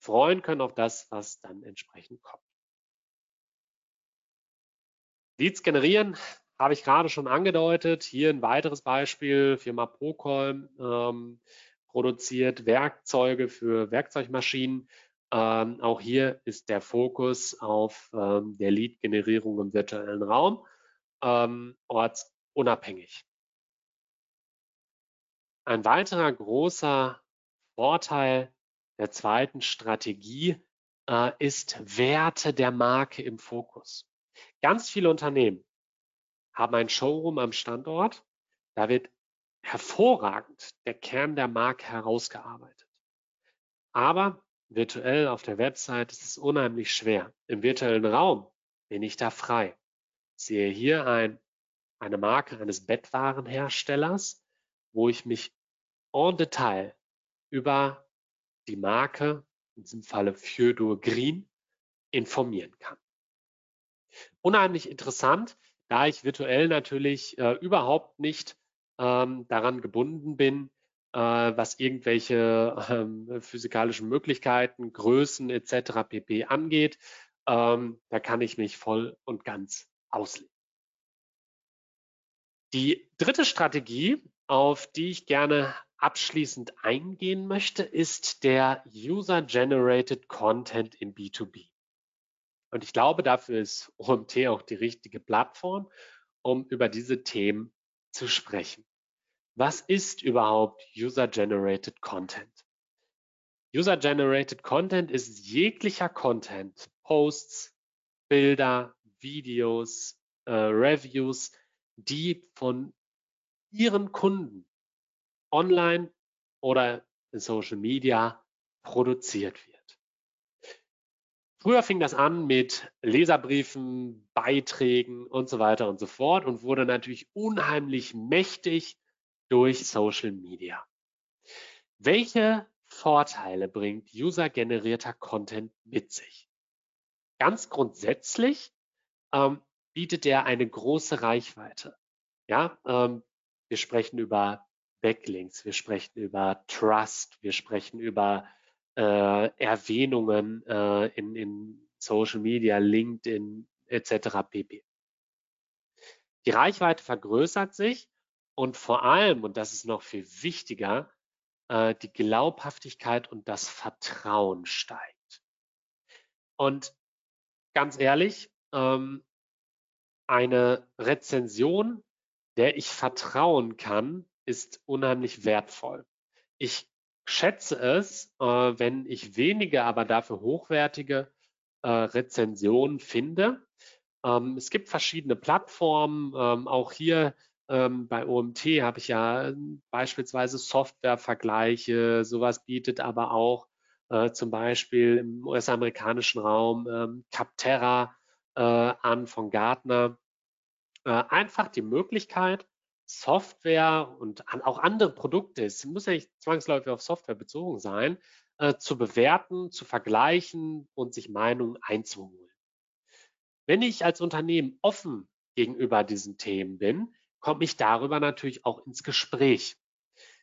freuen können auf das, was dann entsprechend kommt. Leads generieren habe ich gerade schon angedeutet. Hier ein weiteres Beispiel, Firma Procol ähm, produziert Werkzeuge für Werkzeugmaschinen. Ähm, auch hier ist der Fokus auf ähm, der Lead-Generierung im virtuellen Raum, ähm, ortsunabhängig. Ein weiterer großer Vorteil der zweiten Strategie äh, ist Werte der Marke im Fokus. Ganz viele Unternehmen haben ein Showroom am Standort. Da wird hervorragend der Kern der Marke herausgearbeitet. Aber virtuell auf der Website ist es unheimlich schwer. Im virtuellen Raum bin ich da frei. Ich sehe hier ein, eine Marke eines Bettwarenherstellers, wo ich mich en Detail über die Marke, in diesem Falle Fjodor Green, informieren kann. Unheimlich interessant, da ich virtuell natürlich äh, überhaupt nicht ähm, daran gebunden bin, was irgendwelche ähm, physikalischen Möglichkeiten, Größen etc. pp. angeht. Ähm, da kann ich mich voll und ganz ausleben. Die dritte Strategie, auf die ich gerne abschließend eingehen möchte, ist der User-Generated Content in B2B. Und ich glaube, dafür ist OMT auch die richtige Plattform, um über diese Themen zu sprechen. Was ist überhaupt User-Generated Content? User-Generated Content ist jeglicher Content, Posts, Bilder, Videos, äh, Reviews, die von Ihren Kunden online oder in Social Media produziert wird. Früher fing das an mit Leserbriefen, Beiträgen und so weiter und so fort und wurde natürlich unheimlich mächtig durch Social Media. Welche Vorteile bringt user-generierter Content mit sich? Ganz grundsätzlich ähm, bietet er eine große Reichweite. Ja, ähm, wir sprechen über Backlinks, wir sprechen über Trust, wir sprechen über äh, Erwähnungen äh, in, in Social Media, LinkedIn etc. pp. Die Reichweite vergrößert sich und vor allem, und das ist noch viel wichtiger, äh, die Glaubhaftigkeit und das Vertrauen steigt. Und ganz ehrlich, ähm, eine Rezension, der ich vertrauen kann, ist unheimlich wertvoll. Ich schätze es, äh, wenn ich wenige, aber dafür hochwertige äh, Rezensionen finde. Ähm, es gibt verschiedene Plattformen, ähm, auch hier ähm, bei OMT habe ich ja ähm, beispielsweise Softwarevergleiche, sowas bietet aber auch äh, zum Beispiel im US-amerikanischen Raum ähm, Capterra äh, an von Gartner. Äh, einfach die Möglichkeit, Software und an, auch andere Produkte, es muss ja nicht zwangsläufig auf Software bezogen sein, äh, zu bewerten, zu vergleichen und sich Meinungen einzuholen. Wenn ich als Unternehmen offen gegenüber diesen Themen bin, komme ich darüber natürlich auch ins Gespräch.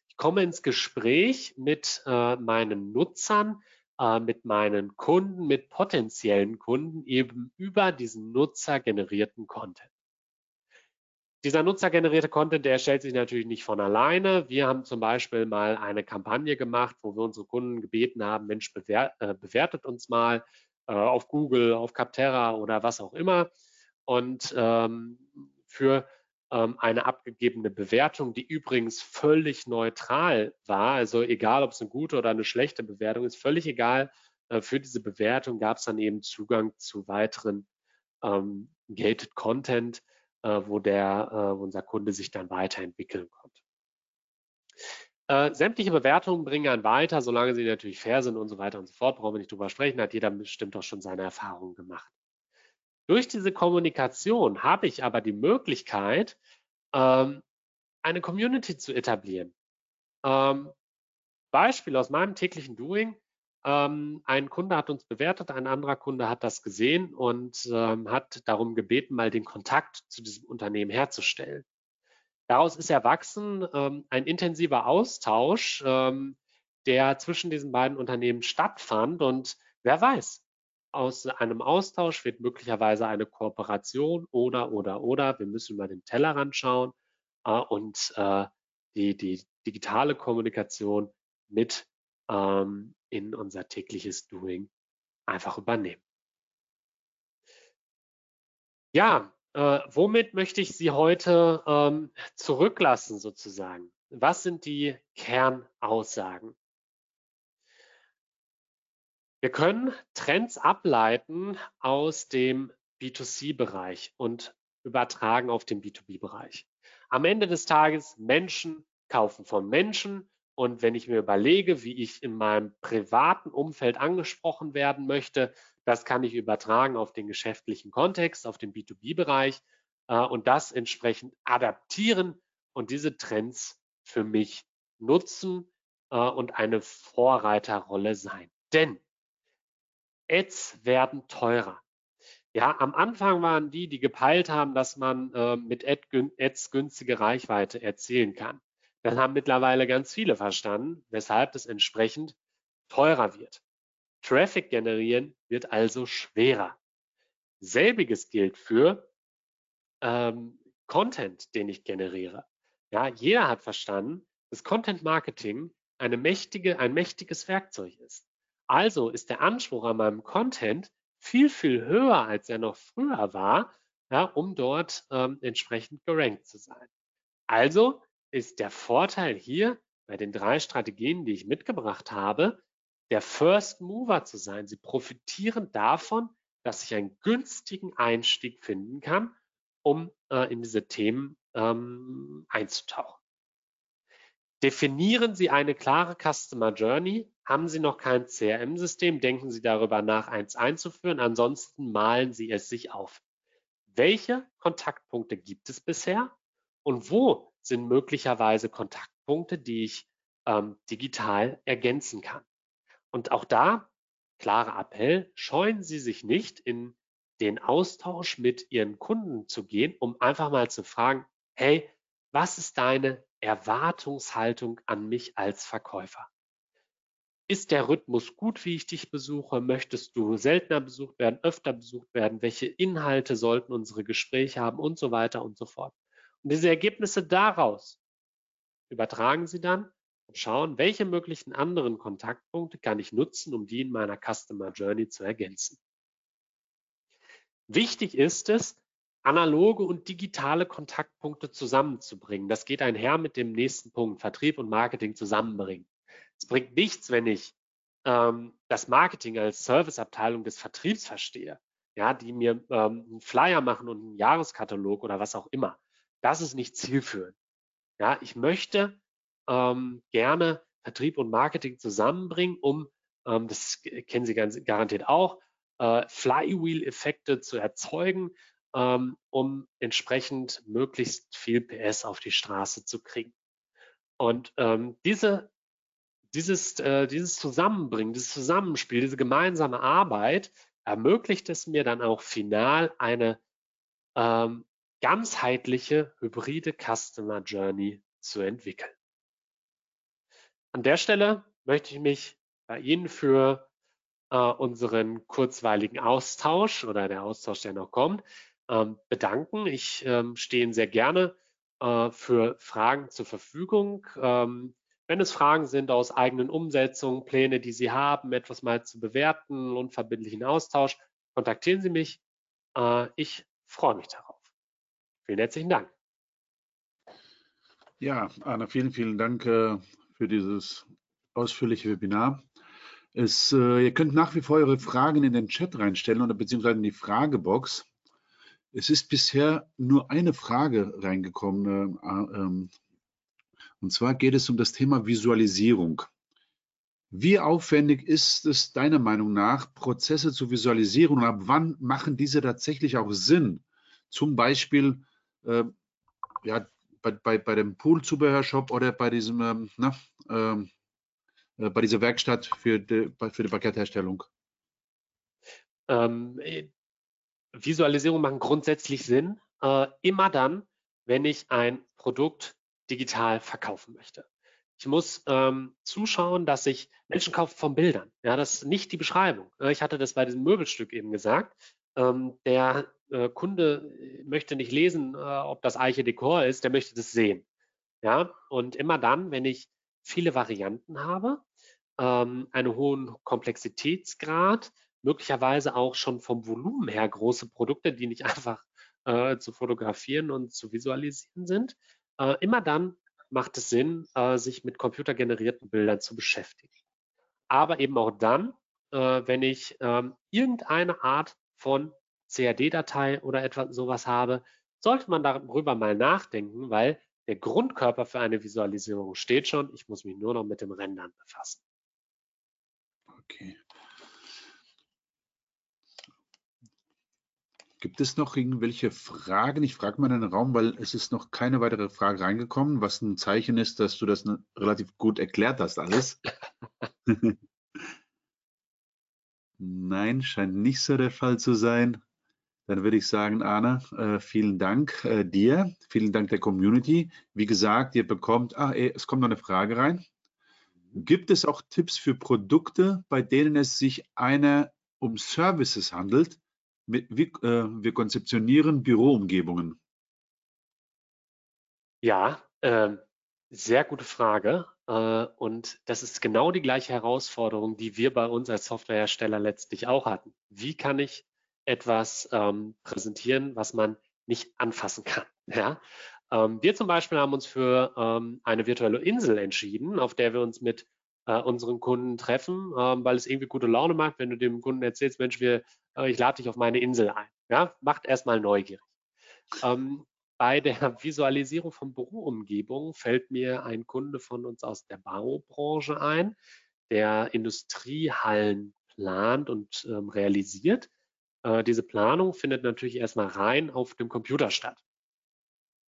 Ich komme ins Gespräch mit äh, meinen Nutzern, äh, mit meinen Kunden, mit potenziellen Kunden eben über diesen nutzergenerierten Content. Dieser nutzergenerierte Content, der erstellt sich natürlich nicht von alleine. Wir haben zum Beispiel mal eine Kampagne gemacht, wo wir unsere Kunden gebeten haben, Mensch, bewer äh, bewertet uns mal äh, auf Google, auf Capterra oder was auch immer. Und ähm, für eine abgegebene Bewertung, die übrigens völlig neutral war. Also egal, ob es eine gute oder eine schlechte Bewertung ist, völlig egal. Äh, für diese Bewertung gab es dann eben Zugang zu weiteren ähm, Gated Content, äh, wo der, äh, wo unser Kunde sich dann weiterentwickeln konnte. Äh, sämtliche Bewertungen bringen einen weiter, solange sie natürlich fair sind und so weiter und so fort. Brauchen wir nicht drüber sprechen, hat jeder bestimmt auch schon seine Erfahrungen gemacht. Durch diese Kommunikation habe ich aber die Möglichkeit, ähm, eine Community zu etablieren. Ähm, Beispiel aus meinem täglichen Doing. Ähm, ein Kunde hat uns bewertet, ein anderer Kunde hat das gesehen und ähm, hat darum gebeten, mal den Kontakt zu diesem Unternehmen herzustellen. Daraus ist erwachsen ähm, ein intensiver Austausch, ähm, der zwischen diesen beiden Unternehmen stattfand. Und wer weiß, aus einem Austausch wird möglicherweise eine Kooperation oder, oder, oder. Wir müssen über den Tellerrand schauen äh, und äh, die, die digitale Kommunikation mit ähm, in unser tägliches Doing einfach übernehmen. Ja, äh, womit möchte ich Sie heute ähm, zurücklassen sozusagen? Was sind die Kernaussagen? Wir können Trends ableiten aus dem B2C-Bereich und übertragen auf den B2B-Bereich. Am Ende des Tages, Menschen kaufen von Menschen. Und wenn ich mir überlege, wie ich in meinem privaten Umfeld angesprochen werden möchte, das kann ich übertragen auf den geschäftlichen Kontext, auf den B2B-Bereich äh, und das entsprechend adaptieren und diese Trends für mich nutzen äh, und eine Vorreiterrolle sein. Denn Ads werden teurer. Ja, am Anfang waren die, die gepeilt haben, dass man äh, mit Ads günstige Reichweite erzielen kann. Das haben mittlerweile ganz viele verstanden, weshalb das entsprechend teurer wird. Traffic generieren wird also schwerer. Selbiges gilt für ähm, Content, den ich generiere. Ja, jeder hat verstanden, dass Content Marketing eine mächtige, ein mächtiges Werkzeug ist. Also ist der Anspruch an meinem Content viel, viel höher, als er noch früher war, ja, um dort ähm, entsprechend gerankt zu sein. Also ist der Vorteil hier bei den drei Strategien, die ich mitgebracht habe, der First Mover zu sein. Sie profitieren davon, dass ich einen günstigen Einstieg finden kann, um äh, in diese Themen ähm, einzutauchen. Definieren Sie eine klare Customer Journey. Haben Sie noch kein CRM-System, denken Sie darüber nach, eins einzuführen. Ansonsten malen Sie es sich auf. Welche Kontaktpunkte gibt es bisher und wo sind möglicherweise Kontaktpunkte, die ich ähm, digital ergänzen kann? Und auch da, klarer Appell, scheuen Sie sich nicht in den Austausch mit Ihren Kunden zu gehen, um einfach mal zu fragen, hey, was ist deine Erwartungshaltung an mich als Verkäufer. Ist der Rhythmus gut, wie ich dich besuche? Möchtest du seltener besucht werden, öfter besucht werden? Welche Inhalte sollten unsere Gespräche haben und so weiter und so fort? Und diese Ergebnisse daraus übertragen Sie dann und schauen, welche möglichen anderen Kontaktpunkte kann ich nutzen, um die in meiner Customer Journey zu ergänzen. Wichtig ist es, analoge und digitale Kontaktpunkte zusammenzubringen. Das geht einher mit dem nächsten Punkt, Vertrieb und Marketing zusammenbringen. Es bringt nichts, wenn ich ähm, das Marketing als Serviceabteilung des Vertriebs verstehe, ja, die mir ähm, einen Flyer machen und einen Jahreskatalog oder was auch immer. Das ist nicht zielführend. Ja, ich möchte ähm, gerne Vertrieb und Marketing zusammenbringen, um, ähm, das kennen Sie ganz garantiert auch, äh, Flywheel-Effekte zu erzeugen, ähm, um entsprechend möglichst viel PS auf die Straße zu kriegen. Und ähm, diese, dieses, äh, dieses Zusammenbringen, dieses Zusammenspiel, diese gemeinsame Arbeit ermöglicht es mir dann auch final eine ähm, ganzheitliche hybride Customer Journey zu entwickeln. An der Stelle möchte ich mich bei Ihnen für äh, unseren kurzweiligen Austausch oder der Austausch, der noch kommt, bedanken. Ich ähm, stehe Ihnen sehr gerne äh, für Fragen zur Verfügung. Ähm, wenn es Fragen sind aus eigenen Umsetzungen, Pläne, die Sie haben, etwas mal zu bewerten, unverbindlichen Austausch, kontaktieren Sie mich. Äh, ich freue mich darauf. Vielen herzlichen Dank. Ja, Anna, vielen, vielen Dank äh, für dieses ausführliche Webinar. Es, ihr könnt nach wie vor eure Fragen in den Chat reinstellen oder beziehungsweise in die Fragebox. Es ist bisher nur eine Frage reingekommen. Äh, ähm, und zwar geht es um das Thema Visualisierung. Wie aufwendig ist es deiner Meinung nach, Prozesse zu visualisieren und ab wann machen diese tatsächlich auch Sinn? Zum Beispiel äh, ja, bei, bei, bei dem Pool-Zubehörshop oder bei diesem ähm, na, ähm, äh, bei dieser Werkstatt für die, für die Parkettherstellung? Ähm, Visualisierung machen grundsätzlich Sinn, äh, immer dann, wenn ich ein Produkt digital verkaufen möchte. Ich muss ähm, zuschauen, dass ich Menschen kaufen von Bildern. Ja, das ist nicht die Beschreibung. Ich hatte das bei diesem Möbelstück eben gesagt. Ähm, der äh, Kunde möchte nicht lesen, äh, ob das Eiche Dekor ist, der möchte das sehen. Ja, und immer dann, wenn ich viele Varianten habe, ähm, einen hohen Komplexitätsgrad, möglicherweise auch schon vom Volumen her große Produkte, die nicht [LAUGHS] einfach äh, zu fotografieren und zu visualisieren sind. Äh, immer dann macht es Sinn, äh, sich mit computergenerierten Bildern zu beschäftigen. Aber eben auch dann, äh, wenn ich ähm, irgendeine Art von CAD-Datei oder etwas sowas habe, sollte man darüber mal nachdenken, weil der Grundkörper für eine Visualisierung steht schon. Ich muss mich nur noch mit dem Rendern befassen. Okay. Gibt es noch irgendwelche Fragen? Ich frage mal in den Raum, weil es ist noch keine weitere Frage reingekommen, was ein Zeichen ist, dass du das relativ gut erklärt hast alles. [LAUGHS] Nein, scheint nicht so der Fall zu sein. Dann würde ich sagen, Arne, äh, vielen Dank äh, dir, vielen Dank der Community. Wie gesagt, ihr bekommt, ah, eh, es kommt noch eine Frage rein. Gibt es auch Tipps für Produkte, bei denen es sich einer um Services handelt, wir konzeptionieren Büroumgebungen. Ja, äh, sehr gute Frage. Äh, und das ist genau die gleiche Herausforderung, die wir bei uns als Softwarehersteller letztlich auch hatten. Wie kann ich etwas ähm, präsentieren, was man nicht anfassen kann? [LAUGHS] Ja? Ähm, wir zum Beispiel haben uns für ähm, eine virtuelle Insel entschieden, auf der wir uns mit äh, unseren Kunden treffen, ähm, weil es irgendwie gute Laune macht, wenn du dem Kunden erzählst, Mensch, wir, äh, ich lade dich auf meine Insel ein. Ja, macht erstmal neugierig. Ähm, bei der [LAUGHS] Visualisierung von Büroumgebungen fällt mir ein Kunde von uns aus der Baubranche ein, der Industriehallen plant und ähm, realisiert. Äh, diese Planung findet natürlich erstmal rein auf dem Computer statt.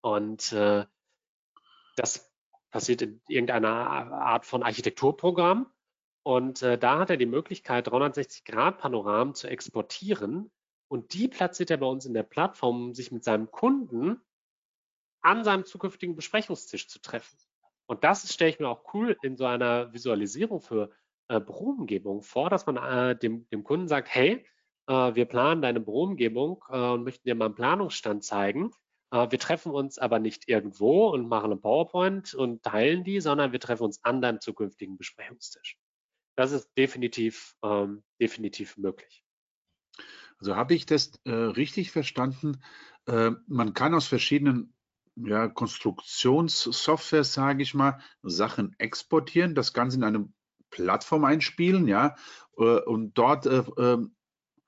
Und äh, das passiert in irgendeiner Art von Architekturprogramm. Und äh, da hat er die Möglichkeit, 360-Grad-Panoramen zu exportieren. Und die platziert er bei uns in der Plattform, um sich mit seinem Kunden an seinem zukünftigen Besprechungstisch zu treffen. Und das stelle ich mir auch cool in so einer Visualisierung für äh, Büroumgebung vor, dass man äh, dem, dem Kunden sagt, hey, äh, wir planen deine Büroumgebung äh, und möchten dir mal einen Planungsstand zeigen. Äh, wir treffen uns aber nicht irgendwo und machen ein PowerPoint und teilen die, sondern wir treffen uns an deinem zukünftigen Besprechungstisch. Das ist definitiv, ähm, definitiv möglich. Also habe ich das äh, richtig verstanden? Äh, man kann aus verschiedenen ja, Konstruktionssoftware, sage ich mal, Sachen exportieren, das Ganze in eine Plattform einspielen, ja, äh, und dort äh, ähm,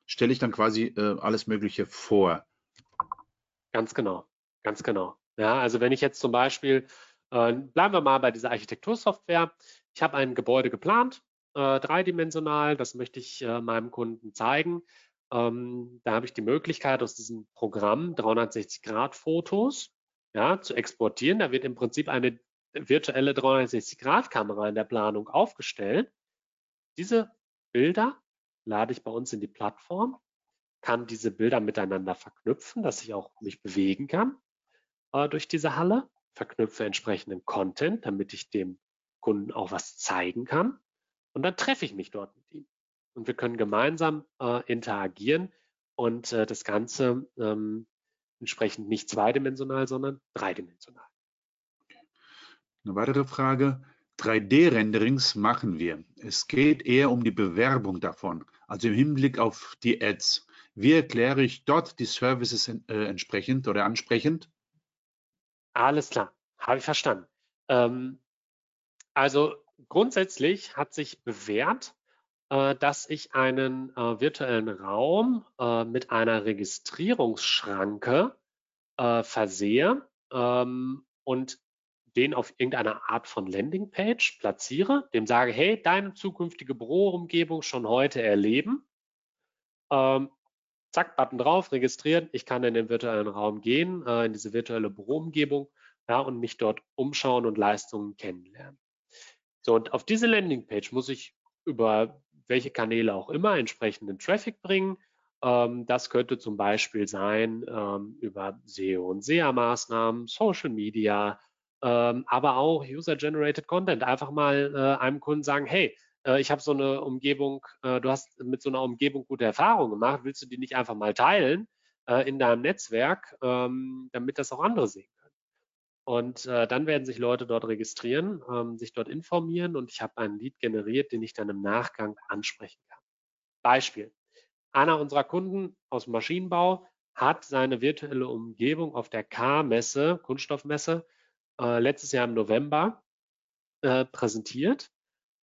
stelle ich dann quasi alles Mögliche vor. Ganz genau, ganz genau. Ja, also wenn ich jetzt zum Beispiel, äh, bleiben wir mal bei dieser Architektursoftware. Ich habe ein Gebäude geplant, äh, dreidimensional, das möchte ich äh, meinem Kunden zeigen. Ähm, da habe ich die Möglichkeit, aus diesem Programm 360-Grad-Fotos ja, zu exportieren. Da wird im Prinzip eine virtuelle 360-Grad-Kamera in der Planung aufgestellt. Diese Bilder lade ich bei uns in die Plattform kann diese Bilder miteinander verknüpfen, dass ich auch mich bewegen kann äh, durch diese Halle, verknüpfe entsprechenden Content, damit ich dem Kunden auch was zeigen kann. Und dann treffe ich mich dort mit ihm. Und wir können gemeinsam äh, interagieren und äh, das Ganze ähm, entsprechend nicht zweidimensional, sondern dreidimensional. Eine weitere Frage. 3D-Renderings machen wir. Es geht eher um die Bewerbung davon, also im Hinblick auf die Ads. Wie erkläre ich dort die Services äh, entsprechend oder ansprechend? Alles klar, habe ich verstanden. Ähm, also grundsätzlich hat sich bewährt, äh, dass ich einen äh, virtuellen Raum äh, mit einer Registrierungsschranke äh, versehe ähm, und den auf irgendeine Art von Landingpage platziere, dem sage, hey, deine zukünftige Büroumgebung schon heute erleben. Ähm, zack, Button drauf, registrieren, ich kann in den virtuellen Raum gehen, äh, in diese virtuelle Büroumgebung ja, und mich dort umschauen und Leistungen kennenlernen. So, und auf diese Landingpage muss ich über welche Kanäle auch immer entsprechenden Traffic bringen. Ähm, das könnte zum Beispiel sein ähm, über SEO und SEA-Maßnahmen, Social Media, ähm, aber auch User-Generated Content. Einfach mal äh, einem Kunden sagen, hey, äh, ich habe so eine Umgebung, äh, du hast mit so einer Umgebung gute Erfahrungen gemacht, willst du die nicht einfach mal teilen äh, in deinem Netzwerk, ähm, damit das auch andere sehen können? Und äh, dann werden sich Leute dort registrieren, ähm, sich dort informieren und ich habe einen Lead generiert, den ich dann im Nachgang ansprechen kann. Beispiel. Einer unserer Kunden aus dem Maschinenbau hat seine virtuelle Umgebung auf der K-Messe, Kunststoffmesse, äh, letztes Jahr im November äh, präsentiert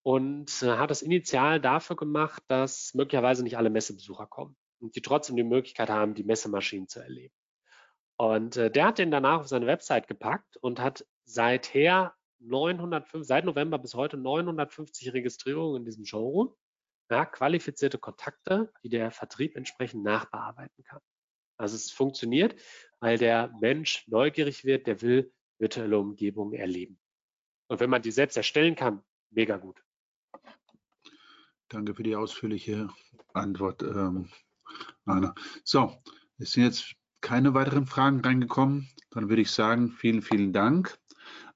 und äh, hat das initial dafür gemacht, dass möglicherweise nicht alle Messebesucher kommen und die trotzdem die Möglichkeit haben, die Messemaschinen zu erleben. Und äh, der hat den danach auf seine Website gepackt und hat seither 905, seit November bis heute 950 Registrierungen in diesem Showroom, ja, qualifizierte Kontakte, die der Vertrieb entsprechend nachbearbeiten kann. Also es funktioniert, weil der Mensch neugierig wird, der will virtuelle Umgebungen erleben. Und wenn man die selbst erstellen kann, mega gut. Danke für die ausführliche Antwort, ähm, Anna. So, es sind jetzt keine weiteren Fragen reingekommen. Dann würde ich sagen, vielen, vielen Dank.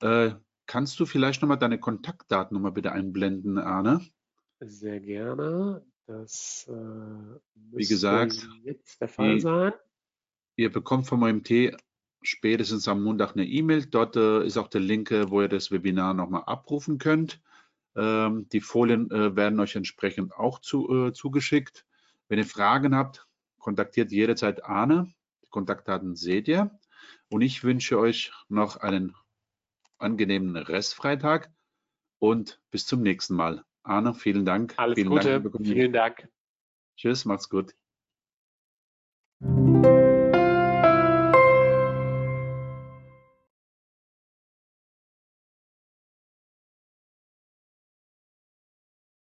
Äh, kannst du vielleicht nochmal deine Kontaktdaten nochmal bitte einblenden, Arne? Sehr gerne. Das äh, Wie gesagt, jetzt der Fall die, sein. Ihr bekommt vom OMT spätestens am Montag eine E-Mail. Dort äh, ist auch der Link, äh, wo ihr das Webinar nochmal abrufen könnt. Ähm, die Folien äh, werden euch entsprechend auch zu, äh, zugeschickt. Wenn ihr Fragen habt, kontaktiert jederzeit Arne. Die Kontaktdaten seht ihr. Und ich wünsche euch noch einen angenehmen Restfreitag und bis zum nächsten Mal. Arne, vielen Dank. Alles vielen Gute, Dank vielen Dank. Tschüss, macht's gut.